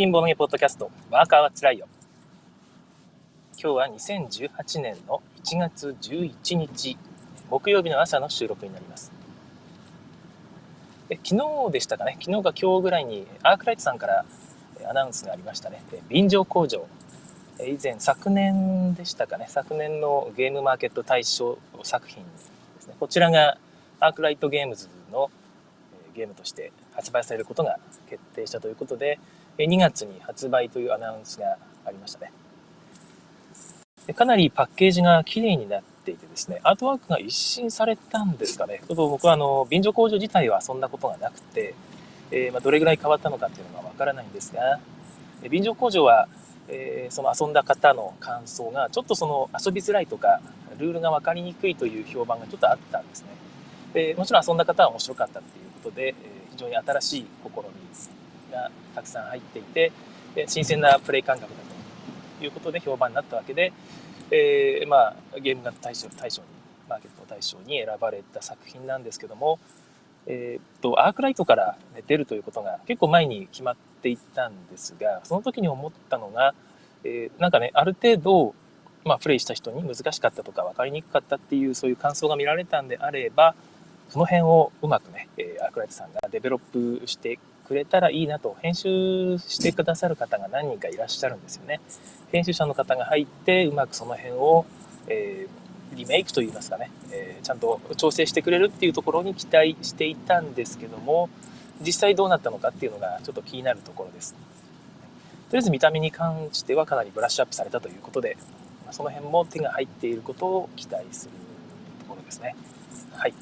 ピンボのポッドキャスト、ワーカーはつらいよ。今日は2018年の1月11日、木曜日の朝の収録になります。え昨日でしたかね、昨日か今日ぐらいにアークライトさんからアナウンスがありましたね。便乗工場。以前、昨年でしたかね、昨年のゲームマーケット大賞作品ですね。こちらがアークライトゲームズのゲームとして発売されることが決定したということで、2月に発売というアナウンスがありましたね。かなりパッケージが綺麗になっていてですね、アートワークが一新されたんですかね。ちょっと僕はあの、便乗工場自体はそんなことがなくて、えー、まあ、どれぐらい変わったのかっていうのがわからないんですが、便乗工場は、えー、その遊んだ方の感想が、ちょっとその遊びづらいとか、ルールが分かりにくいという評判がちょっとあったんですね。でもちろん遊んだ方は面白かったっていうことで、え非常に新しい試みがたくさん入っていて、新鮮なプレイ感覚だということで評判になったわけで、えー、まあ、ゲームが大賞大賞にマーケット大賞に選ばれた作品なんですけども、えー、っとアークライトから出るということが結構前に決まっていたんですがその時に思ったのが、えー、なんかねある程度、まあ、プレイした人に難しかったとか分かりにくかったっていうそういう感想が見られたんであればその辺をうまくね、えー、アークライトさんがデベロップしてくれたらいいなと、編集してくださる方が何人かいらっしゃるんですよね。編集者の方が入って、うまくその辺を、えー、リメイクといいますかね、えー、ちゃんと調整してくれるっていうところに期待していたんですけども、実際どうなったのかっていうのがちょっと気になるところです。とりあえず見た目に関してはかなりブラッシュアップされたということで、その辺も手が入っていることを期待するところですね。はい。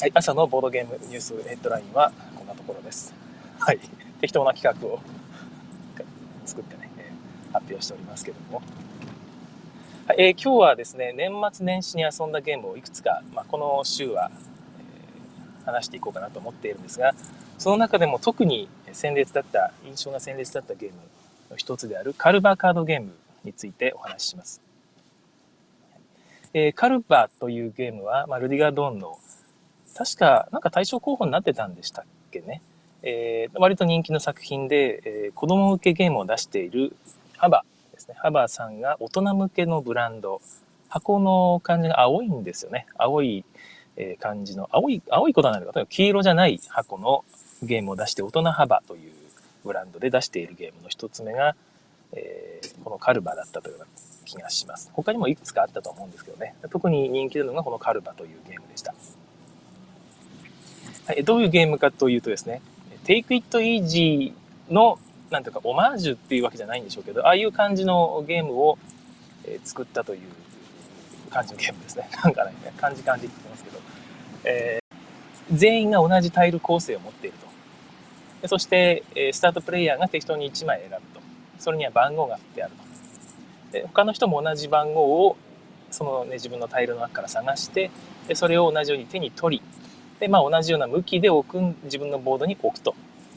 はい、朝のボードゲームニュースヘッドラインはなところです。はい、適当な企画を作ってね、発表しておりますけども。はい、えー、今日はですね、年末年始に遊んだゲームをいくつか、まあ、この週は、えー、話していこうかなと思っているんですが、その中でも特に鮮烈だった、印象が鮮烈だったゲームの一つであるカルバーカードゲームについてお話しします。えー、カルバというゲームは、まあ、ルディガー・ドーンの確か、なんか対象候補になってたんでしたっけね。えー、割と人気の作品で、えー、子供向けゲームを出しているハバですね。ハバさんが大人向けのブランド。箱の感じが青いんですよね。青い、えー、感じの、青い、青いことはないのか、黄色じゃない箱のゲームを出して、大人幅というブランドで出しているゲームの一つ目が、えー、このカルバだったというような気がします。他にもいくつかあったと思うんですけどね。特に人気なのがこのカルバというゲームでした。どういうゲームかというとですね、Take It Easy の、なんていうか、オマージュっていうわけじゃないんでしょうけど、ああいう感じのゲームを、作ったという感じのゲームですね。なんかね、感じ感じって言ってますけど、えー、全員が同じタイル構成を持っていると。そして、スタートプレイヤーが適当に1枚選ぶと。それには番号が振ってあると。で他の人も同じ番号をその、ね、自分のタイルの中から探してでそれを同じように手に取りで、まあ、同じような向きで置く自分のボードに置くと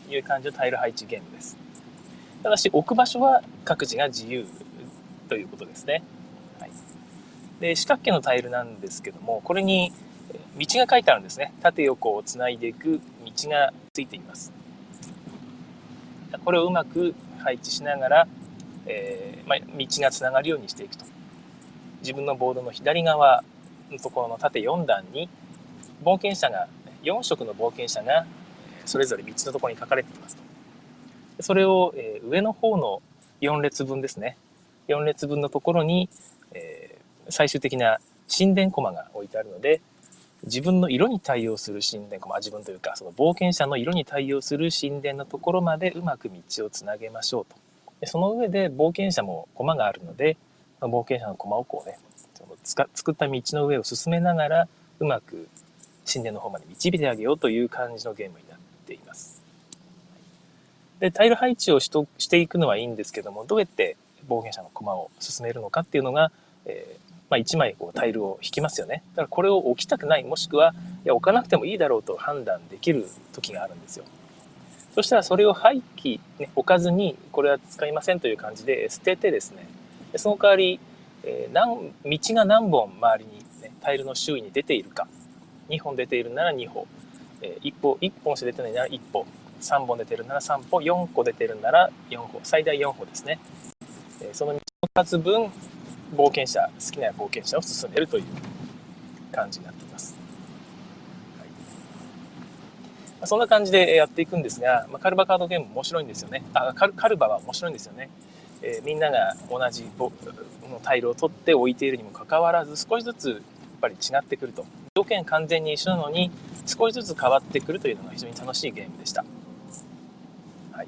いう感じのタイル配置ゲームです。ただし置く場所は各自が自由ということですね。はい、で四角形のタイルなんですけどもこれに道が書いてあるんですね。縦横をつないでいく道がついています。これをうまく配置しながら、えー、まあ、道がつながるようにしていくと。自分のボードの左側のところの縦4段に冒険者が、4色の冒険者がそれぞれ道のところに書かれていますと。それを、え上の方の4列分ですね。4列分のところに、え最終的な神殿コマが置いてあるので、自分の色に対応する神殿コマ、自分というか、その冒険者の色に対応する神殿のところまでうまく道をつなげましょうと。でその上で冒険者もコマがあるので、冒険者のコマをこうね、その作った道の上を進めながら、うまく神殿の方まで導いてあげようという感じのゲームになっています。で、タイル配置をしとしていくのはいいんですけども、どうやって冒険者の駒を進めるのかっていうのが、えー、まあ、1枚こうタイルを引きますよね。だからこれを置きたくない、もしくは、いや、置かなくてもいいだろうと判断できる時があるんですよ。そしたらそれを廃棄、ね、置かずに、これは使いませんという感じで捨ててですね、その代わり、えー、道が何本周りに、ね、タイルの周囲に出ているか2本出ているなら2本、えー、1本1本しか出てないなら1本3本出てるなら3歩。4個出てるなら4歩最大4歩ですね、えその数分冒険者好きな冒険者を進めるという感じになっています、はい。そんな感じでやっていくんですが、まあカルバカードゲーム面白いんですよね。あカルカルバは面白いんですよね、えー、みんなが同じのタイルを取って置いているにもかかわらず少しずつぱり違ってくると条件完全に一緒なのに少しずつ変わってくるというのが非常に楽しいゲームでした。はい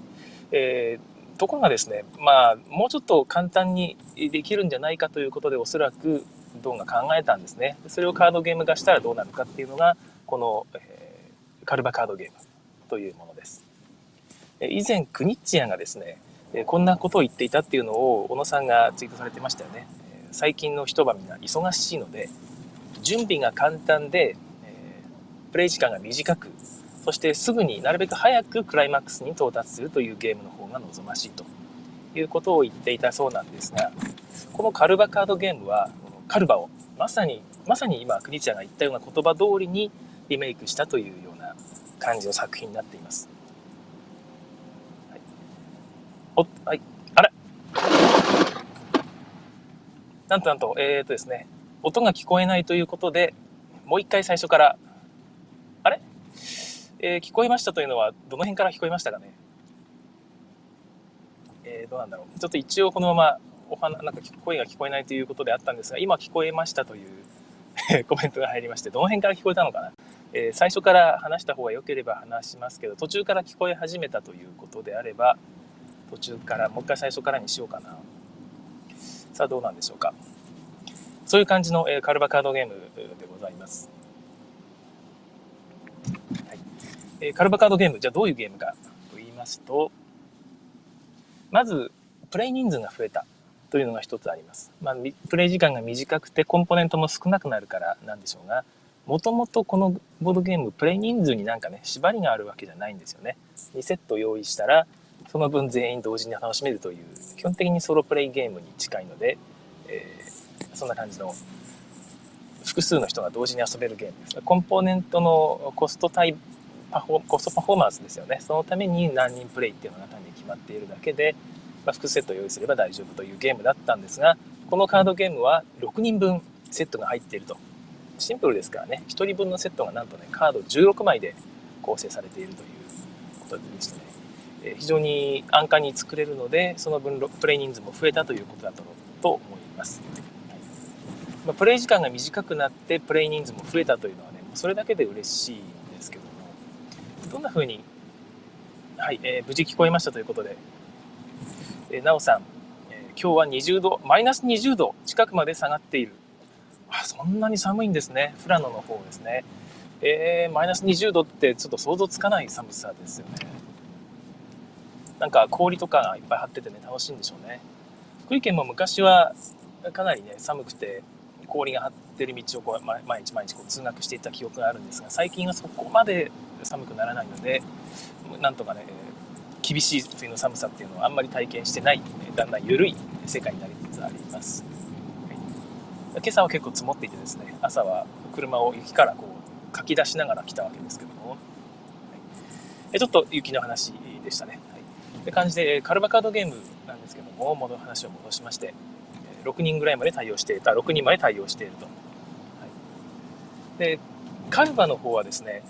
えー、ところがですね、まあ、もうちょっと簡単にできるんじゃないかということでおそらくドンが考えたんですね。それをカードゲーム化したらどうなるかっていうのがこの、えー、カルバカードゲームというものです。以前クニッチアがですねこんなことを言っていたっていうのを小野さんがツイートされてましたよね。最近の人はみんな忙しいので準備が簡単で、えー、プレイ時間が短く、そしてすぐになるべく早くクライマックスに到達するというゲームの方が望ましいということを言っていたそうなんですが、このカルバカードゲームは、カルバをまさに、まさに今、クリチャーが言ったような言葉通りにリメイクしたというような感じの作品になっています。はい。お、はい。あれなんとなんと、えー、っとですね、音が聞こえないということで、もう一回最初から、あれ、えー、聞こえましたというのは、どの辺から聞こえましたかね？えー、どうなんだろう。ちょっと一応このままお花、なんか声が聞こえないということであったんですが、今聞こえましたというコメントが入りまして、どの辺から聞こえたのかな、えー、最初から話した方が良ければ話しますけど、途中から聞こえ始めたということであれば、途中から、もう一回最初からにしようかな。さあ、どうなんでしょうか？そういう感じの、えカルバカードゲームでございます。はいえカルバカードゲーム、じゃあどういうゲームかと言いますと、まず、プレイ人数が増えたというのが一つあります。まあ、プレイ時間が短くてコンポーネントも少なくなるからなんでしょうが、もともとこのボードゲーム、プレイ人数になんかね、縛りがあるわけじゃないんですよね。2セット用意したら、その分全員同時に楽しめるという、基本的にソロプレイゲームに近いので、えーそんな感じの複数の人が同時に遊べるゲームです。コンポーネントのコスト対パフォコストパフォーマンスですよね。そのために何人プレイっていうのが単に決まっているだけで、まあ、複数セット用意すれば大丈夫というゲームだったんですが、このカードゲームは6人分セットが入っていると。シンプルですからね、1人分のセットがなんとね、カード16枚で構成されているということでしてね、え非常に安価に作れるので、その分プレイ人数も増えたということだと思います。まあ、プレイ時間が短くなってプレイ人数も増えたというのはねそれだけで嬉しいんですけどもどんな風にはい、えー、無事聞こえましたということで、えー、なおさん、えー、今日は20度マイナス20度近くまで下がっている。あそんなに寒いんですね。富良野の方ですね。えー、マイナス20度ってちょっと想像つかない寒さですよね。なんか氷とかがいっぱい張っててね楽しいんでしょうね。福井県も昔はかなりね寒くて氷が張ってる道をこう毎日毎日こう通学していった記憶があるんですが最近はそこまで寒くならないのでなんとかね厳しい冬の寒さっていうのはあんまり体験してないだんだん緩い世界になりつつあります、はい、今朝は結構積もっていてですね朝は車を雪からこうかき出しながら来たわけですけども、はい、ちょっと雪の話でしたね、はい、って感じでカルバカードゲームなんですけども戻話を戻しまして6人ぐらいまで対応していた、6人まで対応していると。はい、で、カルバの方はですね、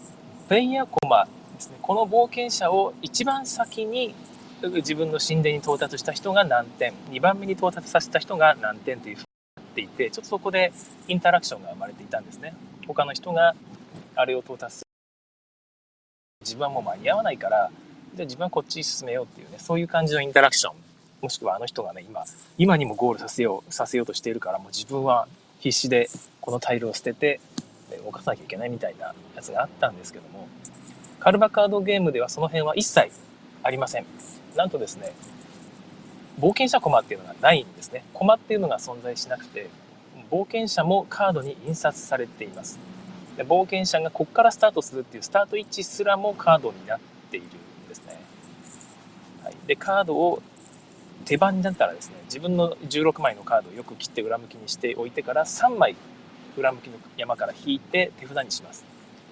プレイヤコマですね、この冒険者を一番先に自分の神殿に到達した人が何点、2番目に到達させた人が何点というふうになっていて、ちょっとそこでインタラクションが生まれていたんですね。他の人があれを到達する。自分はもう間に合わないから、じゃあ自分はこっちに進めようっていうね、そういう感じのインタラクションもしくはあの人がね、今、今にもゴールさせよう、させようとしているから、もう自分は必死でこのタイルを捨てて、動かさなきゃいけないみたいなやつがあったんですけども、カルバカードゲームではその辺は一切ありません。なんとですね、冒険者コマっていうのがないんですね。コマっていうのが存在しなくて、冒険者もカードに印刷されています。で冒険者がここからスタートするっていうスタート位置すらもカードになっているんですね。はい、で、カードを手番になったらですね自分の16枚のカードをよく切って裏向きにしておいてから3枚裏向きの山から引いて手札にします。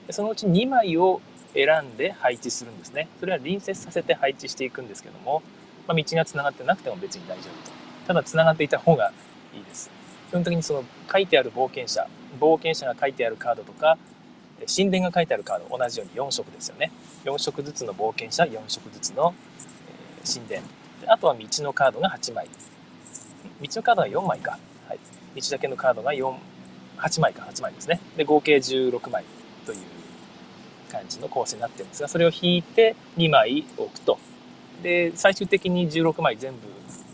でそのうち2枚を選んで配置するんですね。それは隣接させて配置していくんですけども、まあ、道がつながってなくても別に大丈夫と。ただつながっていた方がいいです。基本的にその書いてある冒険者冒険者が書いてあるカードとか神殿が書いてあるカード同じように4色ですよね。4色ずつの冒険者4色ずつの神殿。であとは道のカードが8枚。道のカードが4枚か、はい、道だけのカードが4 8枚か8枚ですね。で合計16枚という感じの構成になってるんですがそれを引いて2枚置くと。で最終的に16枚全部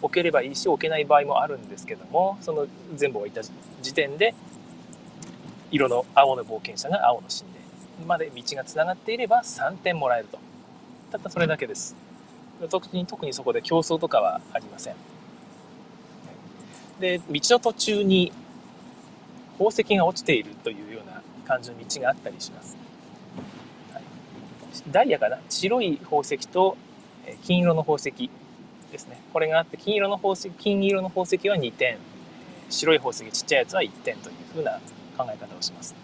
置ければいいし置けない場合もあるんですけどもその全部置いた時点で色の青の冒険者が青の神殿まで道がつながっていれば3点もらえると。たったそれだけです。特に特にそこで競争とかはありません。で道の途中に宝石が落ちているというような感じの道があったりします、はい、ダイヤかな？白い宝石と金色の宝石ですね。これがあって金色の宝石金色の宝石は2点。白い宝石ちっちゃいやつは1点というふうな考え方をします。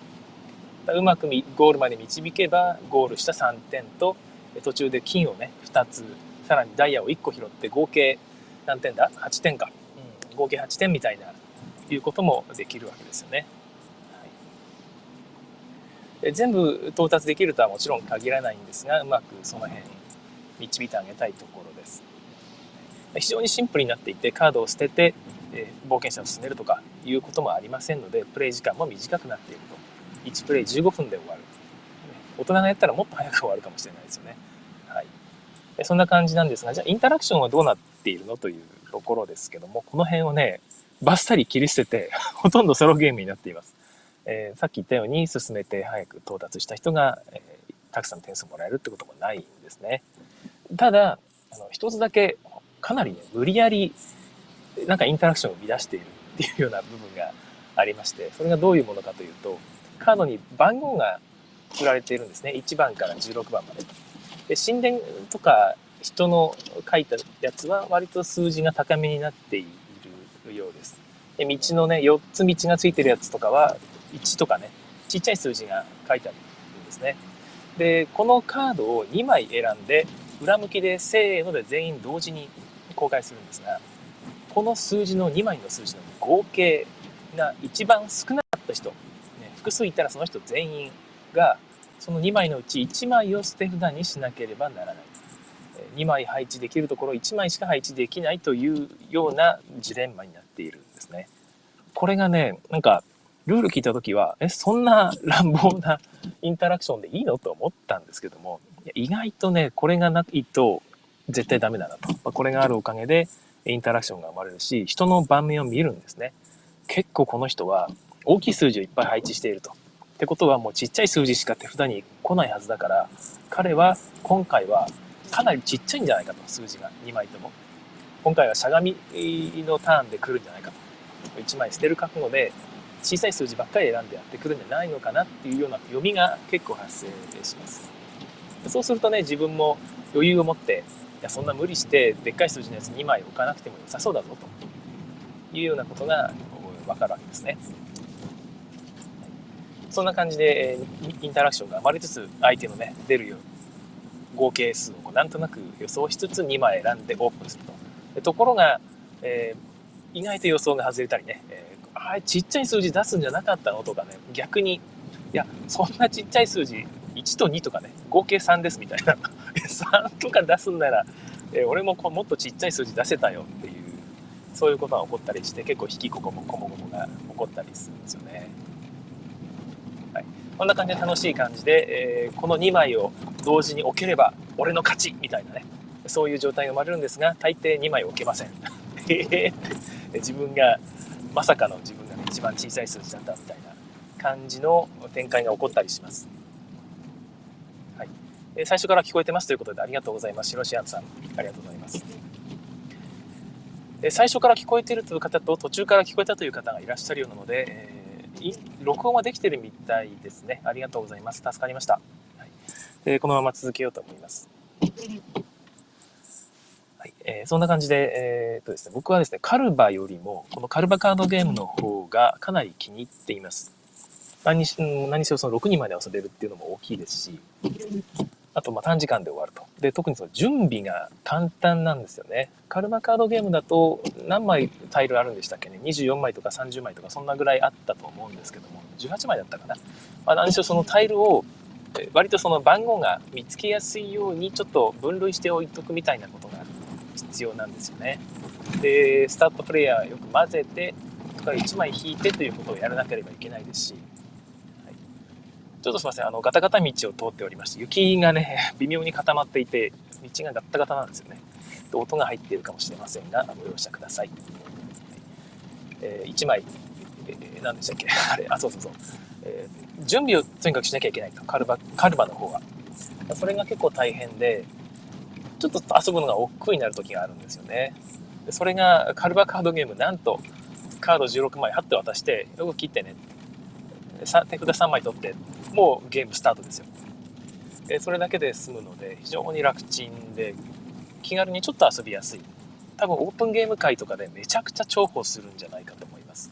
うまくゴールまで導けばゴールした3点と途中で金をね2つさらにダイヤを1個拾って合計何点だ？8点か、うん、合計8点みたいないうこともできるわけですよね。はい、全部到達できるとはもちろん限らないんですがうまくその辺導いてあげたいところです。非常にシンプルになっていてカードを捨ててえー、冒険者を進めるとかいうこともありませんのでプレイ時間も短くなっていると。1プレイ15分で終わる。大人がやったらもっと早く終わるかもしれないですよね。そんな感じなんですがじゃあインタラクションはどうなっているのというところですけどもこの辺をねバッサリ切り捨てて ほとんどソロゲームになっています、えー、さっき言ったように進めて早く到達した人が、えー、たくさん点数もらえるってこともないんですねただあの一つだけかなりね無理やりなんかインタラクションを生み出しているっていうような部分がありまして、それがどういうものかというと、カードに番号が振られているんですね。1番から16番まで。で、神殿とか人の書いたやつは割と数字が高めになっているようです。で、道のね、4つ道がついてるやつとかは、1とかね、ちっちゃい数字が書いてあるんですね。で、このカードを2枚選んで、裏向きでせーので全員同時に公開するんですが、この数字の2枚の数字の合計が一番少なかった人、ね、複数いたらその人全員がその2枚のうち1枚を捨て札にしなければならない2枚配置できるところ1枚しか配置できないというようなジレンマになっているんですねこれがねなんかルール聞いた時はえそんな乱暴なインタラクションでいいのと思ったんですけども意外とねこれがないと絶対ダメだなとまこれがあるおかげでインタラクションが生まれるし、人の盤面を見るんですね。結構この人は大きい数字をいっぱい配置していると。ってことはもうちっちゃい数字しか手札に来ないはずだから、彼は今回はかなりちっちゃいんじゃないかと、数字が2枚とも。今回はしゃがみのターンで来るんじゃないかと。1枚捨てる覚悟で小さい数字ばっかり選んでやってくるんじゃないのかなっていうような読みが結構発生します。そうするとね、自分も余裕を持っていやそんな無理してでっかい数字のやつ2枚置かなくても良さそうだぞというようなことが分かるわけですね。そんな感じでえインタラクションが生まれつつ相手のね出るよう合計数をなんとなく予想しつつ2枚選んでオープンすると。ところが、えー、意外と予想が外れたりね、えー、あちっちゃい数字出すんじゃなかったのとかね逆にいやそんなちっちゃい数字1と2とかね合計3ですみたいな 3とか出すんなら、え俺もこもっとちっちゃい数字出せたよっていうそういうことが起こったりして結構引きここもこもこもが起こったりするんですよね。こんな感じで楽しい感じで、えー、この2枚を同時に置ければ俺の勝ちみたいなねそういう状態が生まれるんですが大抵2枚置けません。自分がまさかの自分が一番小さい数字だったみたいな感じの展開が起こったりします。はいえ最初から聞こえてますということでありがとうございます。シロシアンさん、ありがとうございます。最初から聞こえているという方と途中から聞こえたという方がいらっしゃるようなので、録音はできてるみたいですね。ありがとうございます。助かりました。はいえー、このまま続けようと思います。はいえー、そんな感じで、えー、っとですね、僕はですね、カルバよりも、このカルバカードゲームの方がかなり気に入っています。何し何しろその6人まで遊べるっていうのも大きいですし、あとま短時間で終わると。で、特にその準備が簡単なんですよね。カルマカードゲームだと何枚タイルあるんでしたっけね？24枚とか30枚とかそんなぐらいあったと思うんですけども、18枚だったかな。まあ、何しろそのタイルを割とその番号が見つけやすいようにちょっと分類しておいとくみたいなことが必要なんですよね。で、スタートプレイヤーよく混ぜて、とか1枚引いてということをやらなければいけないですし、ちょっとすいません、あの、ガタガタ道を通っておりまして、雪がね、微妙に固まっていて、道がガタガタなんですよね。で音が入っているかもしれませんが、ご容赦ください。えー、1枚、えー、何でしたっけ？あれ、あ、そうそうそう。えー、準備をとにかくしなきゃいけないと、カルバ、カルバの方が。それが結構大変で、ちょっと遊ぶのが億劫になる時があるんですよね。でそれがカルバカードゲーム、なんとカード16枚貼って渡して、よく切ってね。手札3枚取って、もうゲームスタートですよ。でそれだけで済むので、非常に楽ちんで、気軽にちょっと遊びやすい。多分オープンゲーム界とかでめちゃくちゃ重宝するんじゃないかと思います。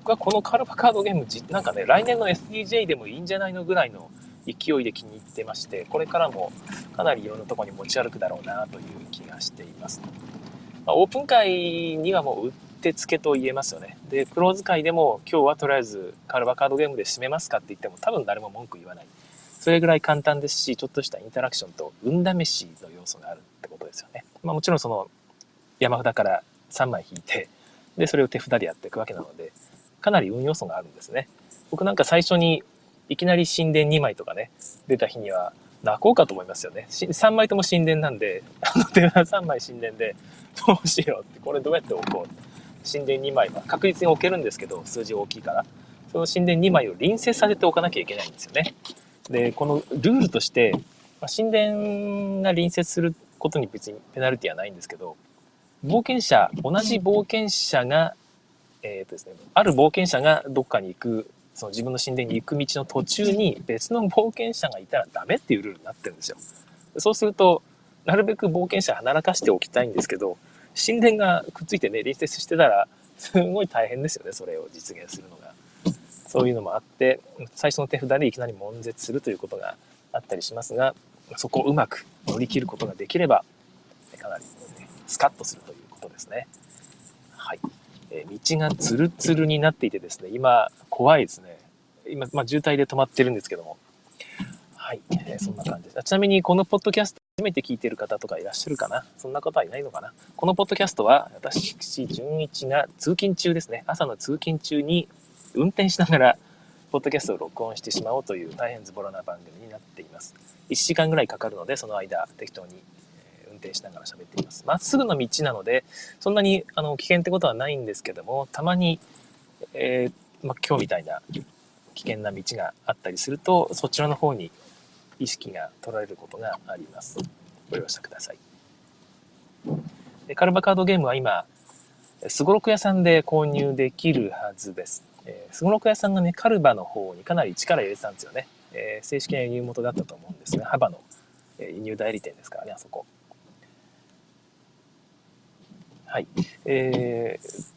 僕はこのカルバカードゲーム、なんかね、来年の SDJ でもいいんじゃないのぐらいの勢いで気に入ってまして、これからもかなりいろんなとこに持ち歩くだろうなという気がしています。まあ、オープン会にはもううってつけと言えますよね。で、クローズ会でも今日はとりあえずカルバカードゲームで締めますかって言っても多分誰も文句言わない。それぐらい簡単ですし、ちょっとしたインタラクションと運試しの要素があるってことですよね。まあもちろんその山札から3枚引いて、で、それを手札でやっていくわけなので、かなり運要素があるんですね。僕なんか最初にいきなり神殿2枚とかね、出た日には泣こうかと思いますよね。3枚とも神殿なんで、あの手札3枚神殿で、どうしようって、これどうやって置こう神殿2枚は確実に置けるんですけど、数字大きいから。その神殿2枚を隣接させておかなきゃいけないんですよね。で、このルールとして、神殿が隣接することに別にペナルティはないんですけど、冒険者、同じ冒険者が、えっ、ー、とですね、ある冒険者がどっかに行く、その自分の神殿に行く道の途中に別の冒険者がいたらダメっていうルールになってるんですよ。そうすると、なるべく冒険者離らかしておきたいんですけど、神殿がくっついてね、隣接してたら、すごい大変ですよね、それを実現するのが。そういうのもあって、最初の手札でいきなり悶絶するということがあったりしますが、そこをうまく乗り切ることができれば、かなり、ね、スカッとするということですね。はい。え道がツルツルになっていてですね、今、怖いですね。今、まあ、渋滞で止まってるんですけども。はい。えー、そんな感じです。ちなみに、このポッドキャスト初めて聞いてる方とかいらっしゃるかな？そんな方はいないのかな？このポッドキャストは、私、純一が通勤中ですね。朝の通勤中に運転しながら、ポッドキャストを録音してしまおうという大変ズボラな番組になっています。1時間ぐらいかかるので、その間、適当に運転しながら喋っています。まっすぐの道なので、そんなにあの危険ってことはないんですけども、たまに、えー、ま、今日みたいな危険な道があったりすると、そちらの方に意識が取られることがあります。ご容赦ください。カルバカードゲームは今、すごろく屋さんで購入できるはずです。すごろく屋さんがね、カルバの方にかなり力入れてたんですよね。えー、正式な輸入元だったと思うんですが、幅の、え輸入代理店ですからね、あそこ。はい。えー、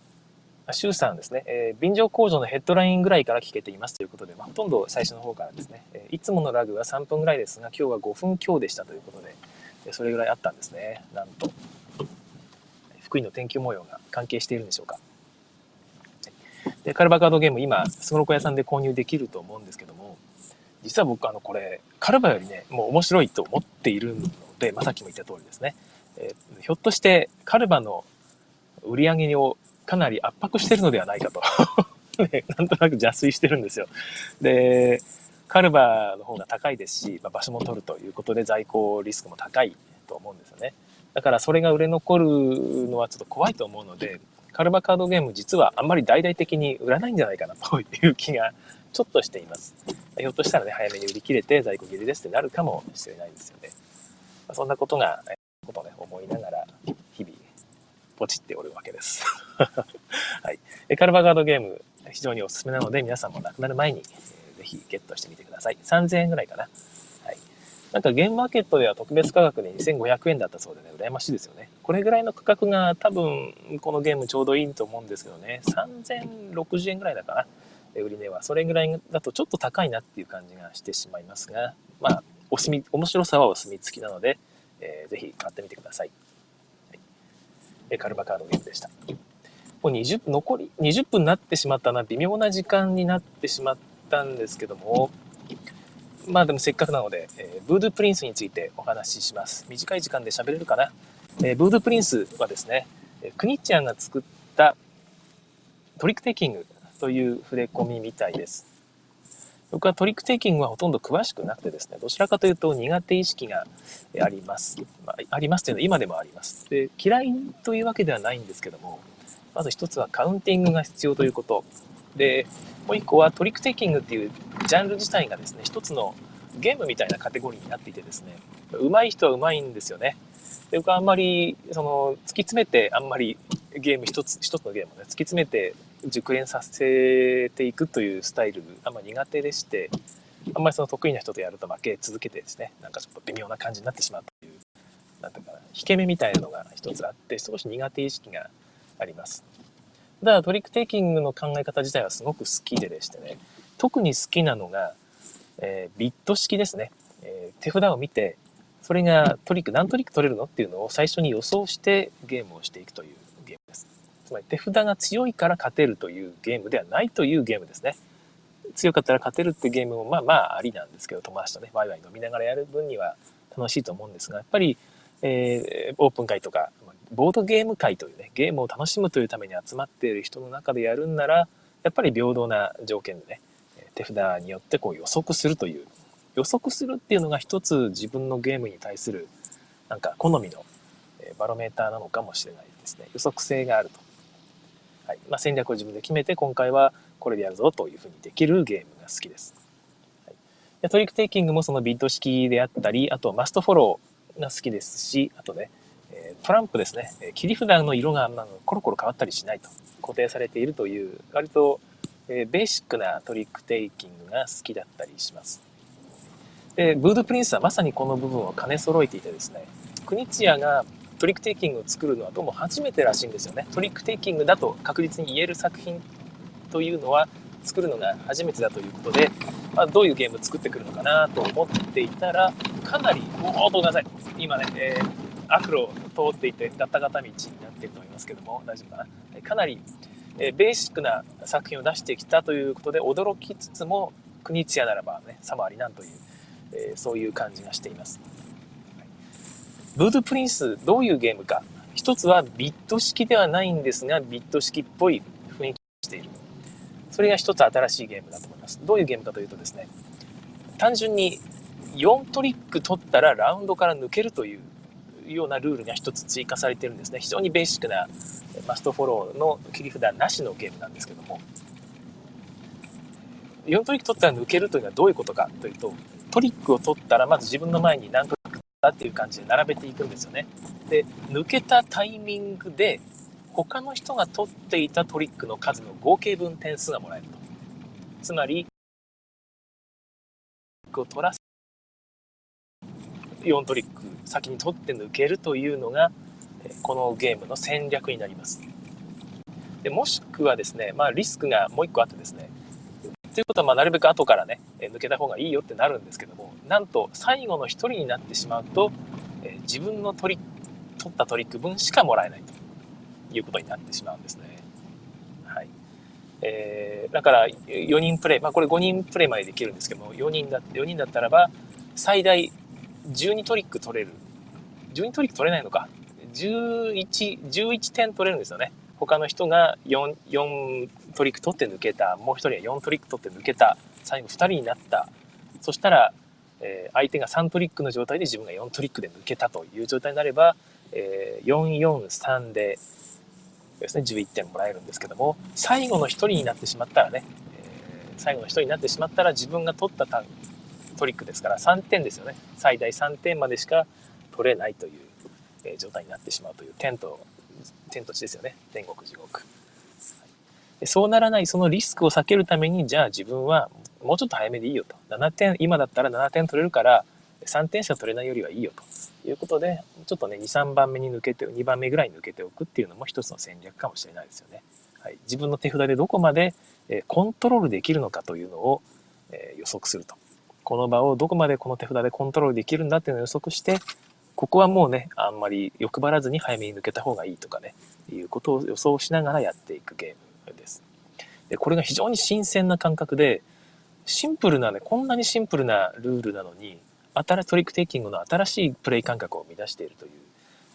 シューさんですね、えー、便乗工場のヘッドラインぐらいから聞けていますということで、まあ、ほとんど最初の方からですね、え、いつものラグは3分ぐらいですが、今日は5分強でしたということで、え、それぐらいあったんですね。なんと。福井の天気模様が関係しているんでしょうか。で、カルバカードゲーム、今、すごろく屋さんで購入できると思うんですけども、実は僕、あの、これ、カルバよりね、もう面白いと思っているので、まあ、さっきも言った通りですね。えー、ひょっとして、カルバの売り上げをかなり圧迫してるのではないかと ね、なんとなく邪推してるんですよ。で、カルバの方が高いですし、まあ、場所も取るということで在庫リスクも高いと思うんですよね。だからそれが売れ残るのはちょっと怖いと思うので、カルバカードゲーム実はあんまり大々的に売らないんじゃないかなという気がちょっとしています。ひょっとしたらね、早めに売り切れて在庫切れですってなるかもしれないですよね。ま、そんなことが、ことね、思いながらポチっておるわけです。はい。カルバガードゲーム、非常におすすめなので、皆さんもなくなる前に、ぜひゲットしてみてください。3000円ぐらいかな。はい。なんかゲームマーケットでは特別価格で2500円だったそうでね、羨ましいですよね。これぐらいの価格が多分、このゲームちょうどいいと思うんですけどね、3060円ぐらいだかな。売り値は。それぐらいだとちょっと高いなっていう感じがしてしまいますが、まあ、お墨、面白さはお墨付きなので、えー、ぜひ買ってみてください。カルバカードゲームでした。もう20残り20分になってしまったな、微妙な時間になってしまったんですけども、まあでもせっかくなので、えー、ブードゥプリンスについてお話しします。短い時間で喋れるかな？えー、ブードゥプリンスはですね、クニツィアが作ったトリックテイキングという触れ込みみたいです。僕はトリックテイキングはほとんど詳しくなくてですね、どちらかというと苦手意識があります。まあ、ありますというのは今でもあります。で、嫌いというわけではないんですけども、まず一つはカウンティングが必要ということ。で、もう一個はトリックテイキングっていうジャンル自体がですね、一つのゲームみたいなカテゴリーになっていてですね、上手い人は上手いんですよね。で僕はあんまり、その、突き詰めてあんまりゲーム一つ、一つのゲームをね、突き詰めて熟練させていくというスタイル、あんま苦手でして、あんまりその得意な人とやると負け続けてですね、なんかちょっと微妙な感じになってしまうという、なんていうかな、引け目みたいなのが一つあって、少し苦手意識があります。だからトリックテイキングの考え方自体はすごく好きででしてね、特に好きなのが、えー、ビット式ですね。えー、手札を見て、それがトリック、何トリック取れるのっていうのを最初に予想してゲームをしていくという。つまり手札が強いから勝てるというゲームではないというゲームですね。強かったら勝てるってゲームもまあまあありなんですけど、友達とね、ワイワイ飲みながらやる分には楽しいと思うんですが、やっぱり、えー、オープン会とか、ボードゲーム会というね、ゲームを楽しむというために集まっている人の中でやるんなら、やっぱり平等な条件でね、手札によってこう予測するという、予測するっていうのが一つ自分のゲームに対するなんか好みのバロメーターなのかもしれないですね。予測性があると。はいまあ、戦略を自分で決めて今回はこれでやるぞというふうにできるゲームが好きです。はい、でトリックテイキングもそのビット式であったり、あとマストフォローが好きですし、あとね、トランプですね、切り札の色がコロコロ変わったりしないと固定されているという、割とベーシックなトリックテイキングが好きだったりします。で、ブードゥプリンスはまさにこの部分を兼ね揃えていてですね、クニツィアがトリックテイキングを作るのはどうも初めてらしいんですよね。トリックテイキングだと確実に言える作品というのは作るのが初めてだということで、まあ、どういうゲームを作ってくるのかなと思っていたら、かなり、おお、ごめんなさい。今ね、えーアクロを通っていてガタガタ道になっていると思いますけども大丈夫かなかなり、えベーシックな作品を出してきたということで驚きつつも国津屋ならばねさもありなんという、えー、そういう感じがしています、ブードゥプリンスどういうゲームか一つはビット式ではないんですがビット式っぽい雰囲気をしているそれが一つ新しいゲームだと思いますどういうゲームかというとですね単純に4トリック取ったらラウンドから抜けるというようなルールが一つ追加されてるんですね。非常にベーシックなマストフォローの切り札なしのゲームなんですけども。4トリック取ったら抜けるというのはどういうことかというと、トリックを取ったらまず自分の前に何トリックだっていう感じで並べていくんですよね。で、抜けたタイミングで他の人が取っていたトリックの数の合計分点数がもらえると。つまり、を取らせ4トリック先に取って抜けるというのがこのゲームの戦略になりますでもしくはですね、まあ、リスクがもう一個あってですねということはまあなるべく後からね抜けた方がいいよってなるんですけどもなんと最後の1人になってしまうとえ自分の取り取ったトリック分しかもらえないということになってしまうんですね。はいえー、だから4人プレイ、まあ、これ5人プレイまでできるんですけども4人だ4人だったらば最大12トリック取れる。12トリック取れないのか。11、11点取れるんですよね。他の人が 4, 4トリック取って抜けた。もう1人は4トリック取って抜けた。最後2人になった。そしたら、えー、相手が3トリックの状態で自分が4トリックで抜けたという状態になれば、えー、443でですね、11点もらえるんですけども、最後の1人になってしまったらね、えー、最後の1人になってしまったら自分が取ったトリックですから3点ですよね最大3点までしか取れないという、え状態になってしまうという天と天と地ですよね天国地獄、でそうならないそのリスクを避けるためにじゃあ自分はもうちょっと早めでいいよと7点今だったら7点取れるから3点しか取れないよりはいいよということでちょっとね23番目に抜けて2番目ぐらいに抜けておくっていうのも一つの戦略かもしれないですよね。はい、自分の手札でどこまで、えコントロールできるのかというのを、え予測すると。この場をどこまでこの手札でコントロールできるんだっていうのを予測して、ここはもうね、あんまり欲張らずに早めに抜けた方がいいとかね、いうことを予想しながらやっていくゲームです。で、これが非常に新鮮な感覚で、シンプルなね、こんなにシンプルなルールなのに、新トリックテイキングの新しいプレイ感覚を生み出しているという。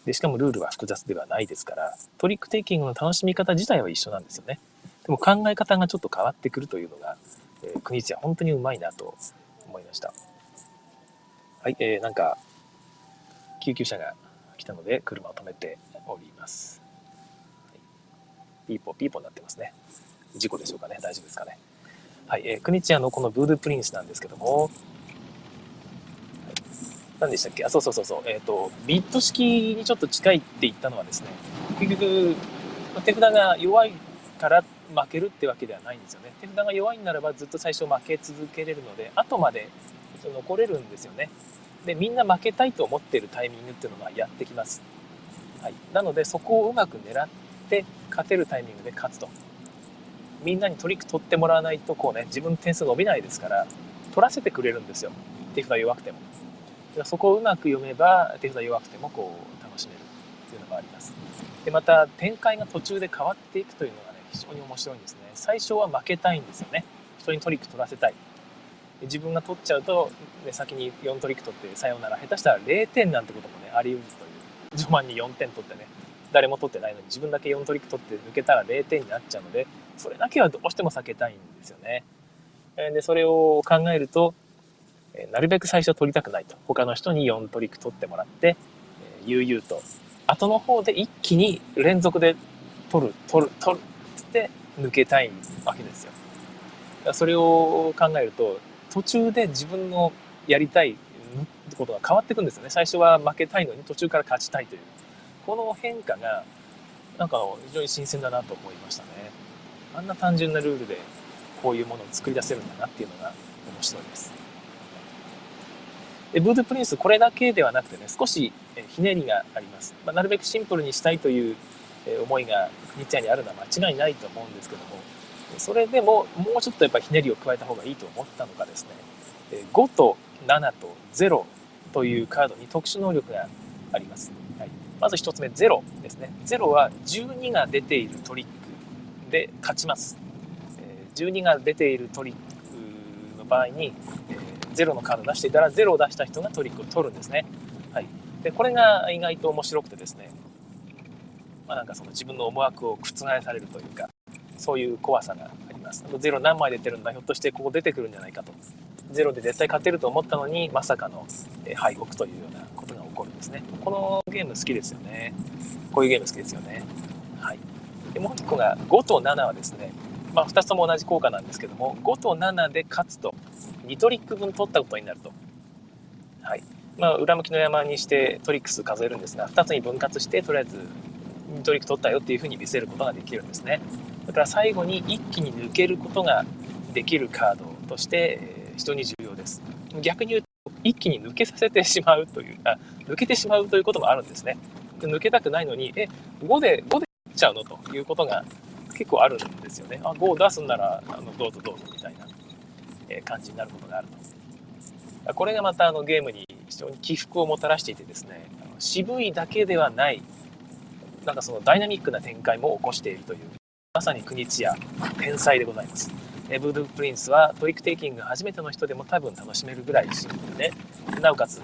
で、しかもルールは複雑ではないですから、トリックテイキングの楽しみ方自体は一緒なんですよね。でも考え方がちょっと変わってくるというのが、えー、国津は本当にうまいなと思いました。はい、えー、なんか、救急車が来たので車を止めております。はい、ピーポーピーポーになってますね。事故でしょうかね大丈夫ですかね。はい、えー、国津屋のこのブードゥプリンスなんですけども、はい、何でしたっけ？あ、そうそうそうそう、えっ、ー、と、ビッド式にちょっと近いって言ったのはですね、結局、手札が弱いから負けるってわけではないんですよね。手札が弱いならばずっと最初負け続けれるので、後まで残れるんですよね。で、みんな負けたいと思っているタイミングっていうのがやってきます。はい。なので、そこをうまく狙って勝てるタイミングで勝つと。みんなにトリック取ってもらわないと、こうね、自分点数伸びないですから、取らせてくれるんですよ。手札弱くても。そこをうまく読めば、手札弱くてもこう、楽しめるっていうのがあります。で、また、展開が途中で変わっていくというのがね、非常に面白いんですね。最初は負けたいんですよね。人にトリック取らせたい。自分が取っちゃうと、ね、先に4トリック取ってさようなら下手したら0点なんてこともねあり得るという序盤に4点取ってね誰も取ってないのに自分だけ4トリック取って抜けたら0点になっちゃうのでそれだけはどうしても避けたいんですよね。でそれを考えるとなるべく最初取りたくないと他の人に4トリック取ってもらって悠々と後の方で一気に連続で取る取る取るって抜けたいわけですよ。それを考えると途中で自分のやりたいことが変わっていくんですよね。最初は負けたいのに途中から勝ちたいという。この変化が、なんか非常に新鮮だなと思いましたね。あんな単純なルールでこういうものを作り出せるんだなっていうのが面白いです。でブードゥプリンス、これだけではなくてね、少しひねりがあります。まあ、なるべくシンプルにしたいという思いが国ちゃんにあるのは間違いないと思うんですけども、それでももうちょっとやっぱひねりを加えた方がいいと思ったのがですね5と7と0というカードに特殊能力があります、はい、まず1つ目0ですね。0は12が出ているトリックで勝ちます。12が出ているトリックの場合に0のカード出していたら0を出した人がトリックを取るんですね、はい、でこれが意外と面白くてですねまあ、なんかその自分の思惑を覆されるというかそういう怖さがあります。ゼロ何枚出てるんだひょっとしてここ出てくるんじゃないかと。ゼロで絶対勝てると思ったのにまさかの敗北というようなことが起こるんですね。このゲーム好きですよね。こういうゲーム好きですよね。はい。でもう1個が5と7はですね、まあ、2つとも同じ効果なんですけども5と7で勝つと2トリック分取ったことになると。はい。まあ、裏向きの山にしてトリック数数えるんですが2つに分割してとりあえずトリック取ったよっていうふうに見せることができるんですね。だから最後に一気に抜けることができるカードとして非常に重要です。逆に言うと一気に抜けさせてしまうというあ抜けてしまうということもあるんですね。抜けたくないのにえ5で5でいっちゃうのということが結構あるんですよね。あ5を出すんならあのどうぞどうぞみたいな、感じになることがあると。これがまたあのゲームに非常に起伏をもたらしていてですね渋いだけではないなんかそのダイナミックな展開も起こしているというまさに国津屋天才でございます。ブードゥプリンスはトリックテイキング初めての人でも多分楽しめるぐらいシンプルで、なおかつ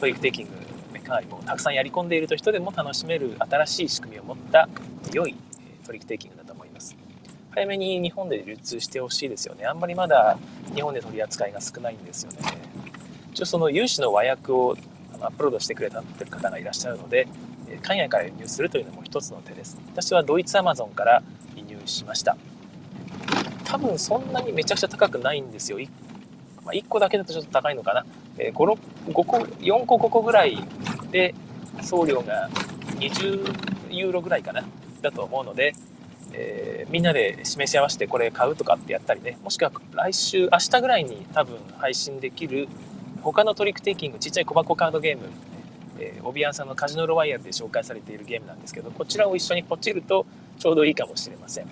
トリックテイキング、かなりもうたくさんやり込んでいると人でも楽しめる新しい仕組みを持った良いトリックテイキングだと思います。早めに日本で流通してほしいですよね。あんまりまだ日本で取り扱いが少ないんですよね。一応その有志の和訳をアップロードしてくれた方がいらっしゃるので、海外から輸入するというのも一つの手です。私はドイツアマゾンから輸入しました。多分そんなにめちゃくちゃ高くないんですよ。1,、まあ、1個だけだとちょっと高いのかな、えー、5, 5個4個5個ぐらいで送料が20ユーロぐらいかな。だと思うので、えー、みんなで示し合わせてこれ買うとかってやったりね。もしくは来週明日ぐらいに多分配信できる他のトリックテイキングちっちゃい小箱カードゲームえー、オビアンさんのカジノロワイヤルで紹介されているゲームなんですけどこちらを一緒にポチるとちょうどいいかもしれません。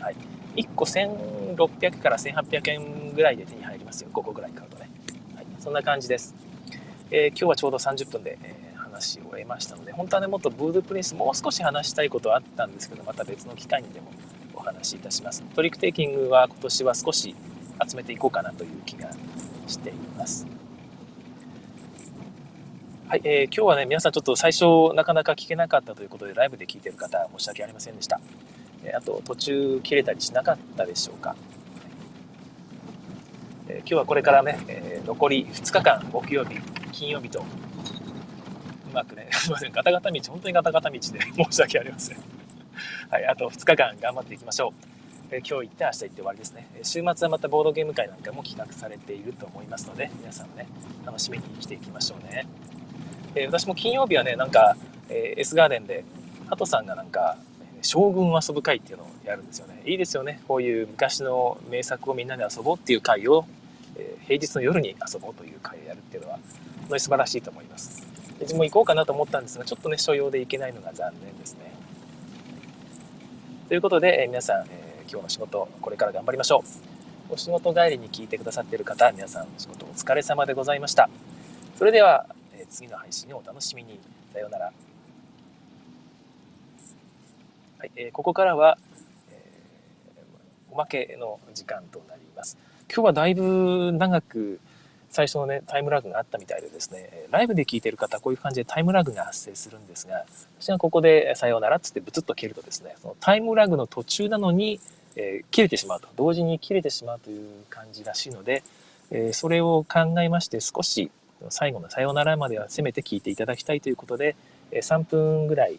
はい、1個1600から1800円ぐらいで手に入りますよ。5個ぐらい買うとね、はい、そんな感じです、えー、今日はちょうど30分で、えー、話を終えましたので本当はねもっとブードゥプリンスもう少し話したいことはあったんですけどまた別の機会にでもお話しいたします。トリックテイキングは今年は少し集めていこうかなという気がしています。はい、えー、今日はね、皆さんちょっと最初なかなか聞けなかったということで、ライブで聞いてる方、申し訳ありませんでした。えー、あと、途中切れたりしなかったでしょうか。えー、今日はこれからね、え残り2日間、木曜日、金曜日と、うまくね、すいません、ガタガタ道、本当にガタガタ道で 申し訳ありません。はい、あと2日間頑張っていきましょう。え今日行って明日行って終わりですね。週末はまたボードゲーム会なんかも企画されていると思いますので、皆さんね、楽しみに来ていきましょうね。えー、私も金曜日はね、なんか、えー、S ガーデンで、ハトさんがなんか、将軍遊ぶ会っていうのをやるんですよね。いいですよね。こういう昔の名作をみんなで遊ぼうっていう会を、えー、平日の夜に遊ぼうという会をやるっていうのは、本当に素晴らしいと思います。自分も行こうかなと思ったんですが、ちょっとね、所用で行けないのが残念ですね。ということで、えー、皆さん、えー、今日の仕事、これから頑張りましょう。お仕事帰りに聞いてくださっている方、皆さんお、仕事お疲れ様でございました。それでは、次の配信をお楽しみに。さようなら。はい、えー、ここからは、えー、おまけの時間となります。今日はだいぶ長く最初のね、タイムラグがあったみたいでですね、ライブで聞いてる方、こういう感じでタイムラグが発生するんですが、私がここでさようならっつってブツッと切るとですね、そのタイムラグの途中なのに、えー、切れてしまうと、同時に切れてしまうという感じらしいので、えー、それを考えまして少し最後のさようならまではせめて聞いていただきたいということで、3分ぐらい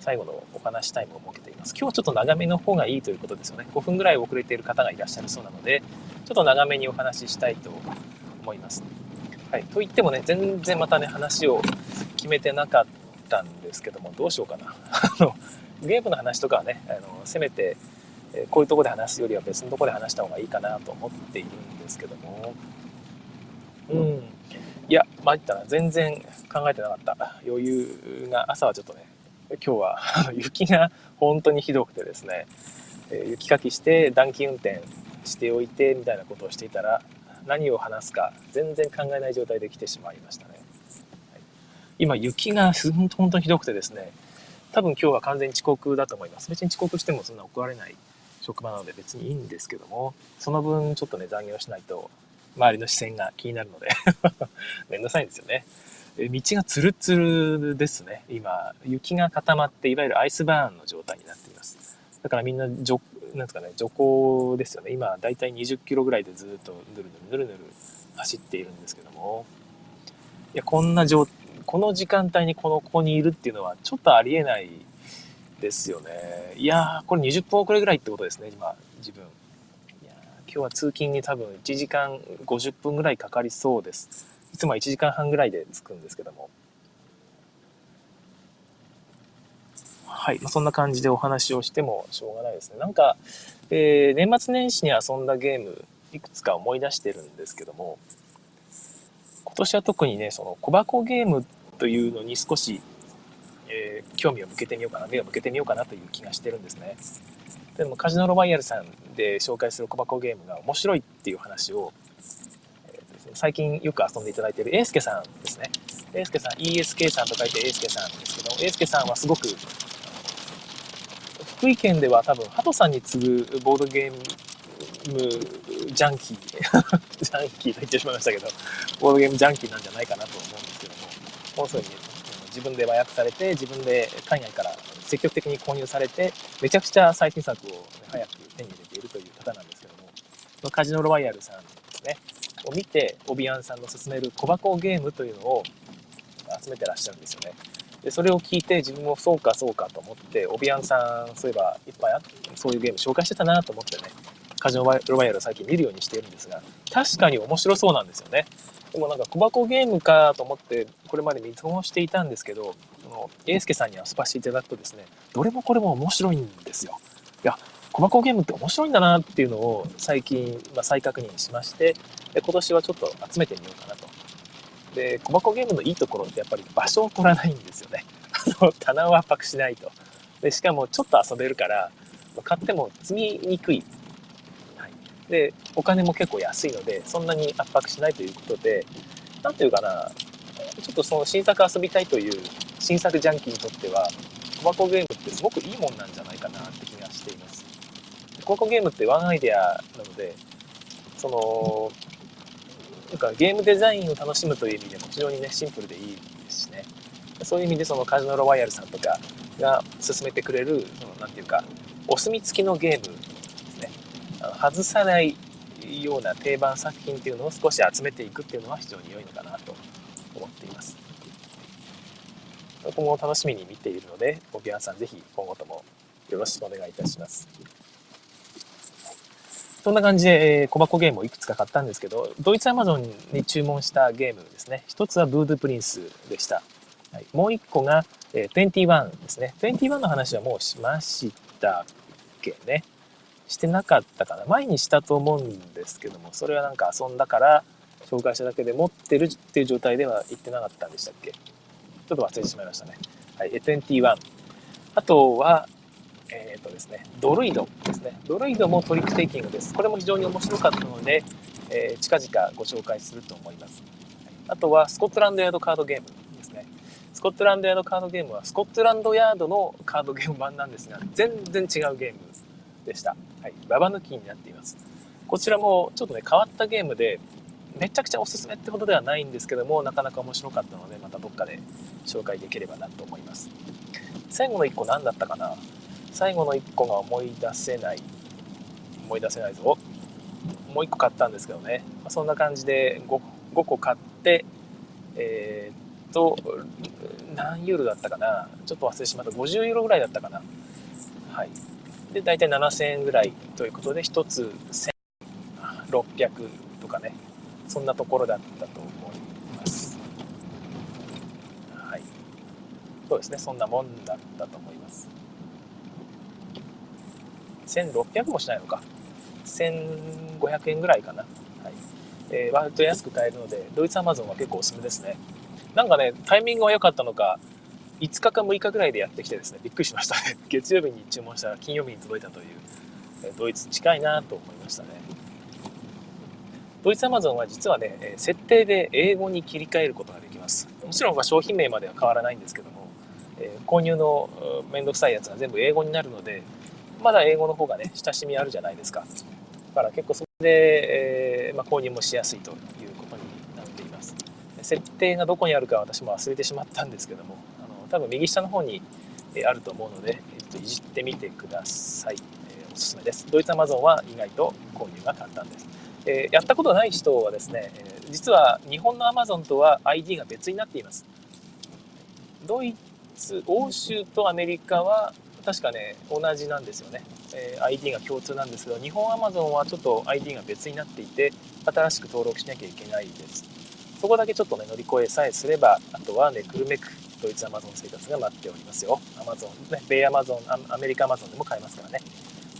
最後のお話タイムを設けています。今日はちょっと長めの方がいいということですよね。5分ぐらい遅れている方がいらっしゃるそうなので、ちょっと長めにお話ししたいと思います。はい。と言ってもね、全然またね、話を決めてなかったんですけども、どうしようかな。あの、ゲームの話とかはね、あのせめて、こういうとこで話すよりは別のとこで話した方がいいかなと思っているんですけども、うん。いや、参ったな。全然考えてなかった。余裕が、朝はちょっとね、今日は 雪が本当にひどくてですね、え雪かきして暖気運転しておいてみたいなことをしていたら何を話すか全然考えない状態で来てしまいましたね。はい、今雪が本当にひどくてですね、多分今日は完全に遅刻だと思います。別に遅刻してもそんな怒られない職場なので別にいいんですけども、その分ちょっとね残業しないと周りの視線が気になるので めんどくさいんですよね。道がツルツルですね。今、雪が固まって、いわゆるアイスバーンの状態になっています。だからみんな、なんですかね、徐行ですよね。今、だいたい20キロぐらいでずっとぬるぬるぬるぬる走っているんですけども。いや、こんな状、この時間帯にこのここにいるっていうのはちょっとありえないですよね。いやー、これ20分遅れぐらいってことですね、今、自分。今日は通勤に多分1時間50分ぐらいかかりそうです。いつもは1時間半ぐらいで着くんですけども。はい。まあ、そんな感じでお話をしてもしょうがないですね。なんか、えー、年末年始に遊んだゲーム、いくつか思い出してるんですけども、今年は特にね、その小箱ゲームというのに少し、えー、興味を向けてみようかな、目を向けてみようかなという気がしてるんですね。でもカジノロワイヤルさんで紹介する小箱ゲームが面白いっていう話を、えー、最近よく遊んでいただいている英介さんですね。英介さん、ESK さんと書いて英介さんですけど、英介さんはすごく、福井県では多分、ハトさんに次ぐボードゲームジャンキー、ジャンキーと言ってしまいましたけど、ボードゲームジャンキーなんじゃないかなと思うんですけども、もうすぐに自分で和訳されて、自分で海外から積極的に購入されて、めちゃくちゃ最新作を、ね、早く手に入れているという方なんですけども、カジノロワイヤルさんですね、を見て、オビアンさんの勧める小箱ゲームというのを集めてらっしゃるんですよね。で、それを聞いて自分もそうかそうかと思って、オビアンさん、そういえばいっぱいあってそういうゲーム紹介してたなと思ってね、カジノロワイヤルを最近見るようにしているんですが、確かに面白そうなんですよね。でもなんか小箱ゲームかと思ってこれまで見通していたんですけど、その英介さんに遊ばせていただくとですね、どれもこれも面白いんですよ。いや、小箱ゲームって面白いんだなっていうのを最近、まあ、再確認しまして、で今年はちょっと集めてみようかなと。で、小箱ゲームのいいところってやっぱり場所を取らないんですよね。あの、棚を圧迫しないと。で、しかもちょっと遊べるから、買っても積みにくい。で、お金も結構安いので、そんなに圧迫しないということで、なんていうかな、ちょっとその新作遊びたいという新作ジャンキーにとっては、小箱ゲームってすごくいいもんなんじゃないかなって気がしています。小箱ゲームってワンアイデアなので、その、なんかゲームデザインを楽しむという意味でも非常にね、シンプルでいいですしね。そういう意味でそのカジノロワイヤルさんとかが進めてくれる、そのなんていうか、お墨付きのゲーム。外さないような定番作品っていうのを少し集めていくっていうのは非常に良いのかなと思っています。今後楽しみに見ているので、ご皆さんぜひ今後ともよろしくお願いいたします。そんな感じで、えー、小箱ゲームをいくつか買ったんですけど、ドイツアマゾンに注文したゲームですね。一つはブードゥプリンスでした。はい、もう一個が、えー、21ですね。21の話はもうしましたっけね。してなかったかな。前にしたと思うんですけども、それはなんか遊んだから紹介しただけで持ってるっていう状態では言ってなかったんでしたっけ？ちょっと忘れてしまいましたね。はい、21。あとは、えっ、ー、とですね、ドルイドですね。ドルイドもトリックテイキングです。これも非常に面白かったので、えー、近々ご紹介すると思います。あとは、スコットランドヤードカードゲームですね。スコットランドヤードカードゲームは、スコットランドヤードのカードゲーム版なんですが、全然違うゲームでした。はい。ババ抜きになっています。こちらもちょっとね、変わったゲームで、めちゃくちゃおすすめってことではないんですけども、なかなか面白かったので、またどっかで紹介できればなと思います。最後の1個何だったかな？最後の1個が思い出せない。思い出せないぞ。もう1個買ったんですけどね。まそんな感じで 5, 5個買って、えー、っと、何ユーロだったかな？ちょっと忘れてしまった。50ユーロぐらいだったかな？はい。で、大体7000円ぐらいということで、1つ1600とかね、そんなところだったと思います。はい。そうですね、そんなもんだったと思います。1600もしないのか。1500円ぐらいかな。はい。えー、割と安く買えるので、ドイツアマゾンは結構おすすめですね。なんかね、タイミングが良かったのか、5日か6日ぐらいでやってきてですね、びっくりしましたね。月曜日に注文したら金曜日に届いたという、えドイツ近いなと思いましたね。ドイツアマゾンは実はね、設定で英語に切り替えることができます。もちろん商品名までは変わらないんですけども、え購入のめんどくさいやつは全部英語になるので、まだ英語の方がね、親しみあるじゃないですか。だから結構それで、えー、まあ、購入もしやすいということになっています。設定がどこにあるか私も忘れてしまったんですけども、多分右下の方にあると思うので、えっと、いじってみてください。え、おすすめです。ドイツアマゾンは意外と購入が簡単です。え、やったことない人はですね、え実は日本のアマゾンとは ID が別になっています。ドイツ、欧州とアメリカは確かね、同じなんですよね。え、ID が共通なんですけど、日本アマゾンはちょっと ID が別になっていて、新しく登録しなきゃいけないです。そこだけちょっとね、乗り越えさえすれば、あとはね、くるめくドイツアマゾン生活が待っておりますよ。アマゾン、ね、米アマゾン、アメリカアマゾンでも買えますからね。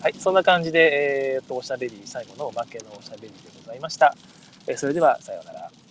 はい、そんな感じで、えー、っと、おしゃべり、最後のおまけのおしゃべりでございました。えそれでは、さようなら。